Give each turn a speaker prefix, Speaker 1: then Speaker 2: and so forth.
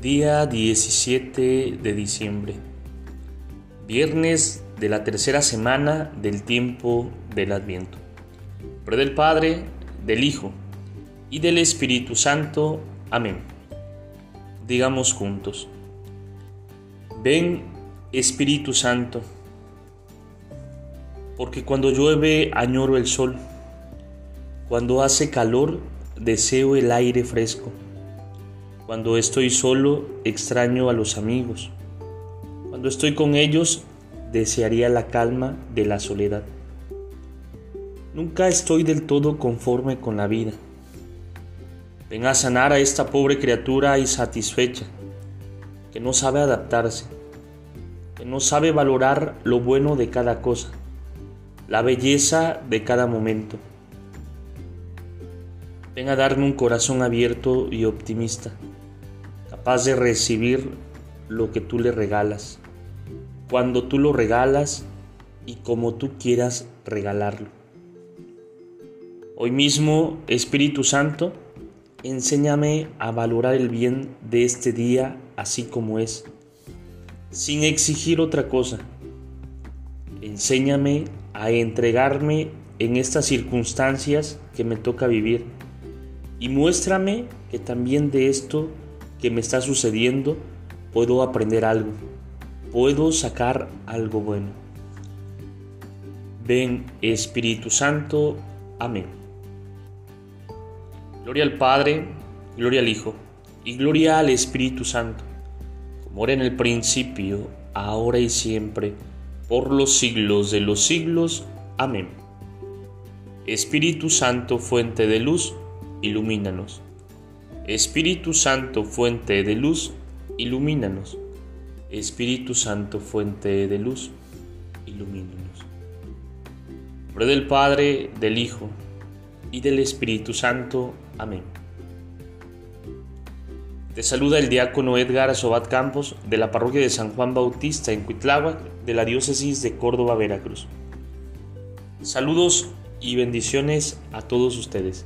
Speaker 1: Día 17 de diciembre. Viernes de la tercera semana del tiempo del Adviento. Por del Padre, del Hijo y del Espíritu Santo. Amén. Digamos juntos. Ven, Espíritu Santo, porque cuando llueve añoro el sol, cuando hace calor deseo el aire fresco cuando estoy solo, extraño a los amigos. Cuando estoy con ellos, desearía la calma de la soledad. Nunca estoy del todo conforme con la vida. Ven a sanar a esta pobre criatura insatisfecha, que no sabe adaptarse, que no sabe valorar lo bueno de cada cosa, la belleza de cada momento. Ven a darme un corazón abierto y optimista capaz de recibir lo que tú le regalas, cuando tú lo regalas y como tú quieras regalarlo. Hoy mismo, Espíritu Santo, enséñame a valorar el bien de este día así como es, sin exigir otra cosa. Enséñame a entregarme en estas circunstancias que me toca vivir y muéstrame que también de esto que me está sucediendo, puedo aprender algo, puedo sacar algo bueno. Ven Espíritu Santo, amén. Gloria al Padre, gloria al Hijo y gloria al Espíritu Santo, como era en el principio, ahora y siempre, por los siglos de los siglos. Amén. Espíritu Santo, fuente de luz, ilumínanos. Espíritu Santo, fuente de luz, ilumínanos. Espíritu Santo, fuente de luz, ilumínanos. Nombre del Padre, del Hijo y del Espíritu Santo. Amén. Te saluda el diácono Edgar Sobat Campos de la parroquia de San Juan Bautista en Cuitláhuac de la diócesis de Córdoba, Veracruz. Saludos y bendiciones a todos ustedes.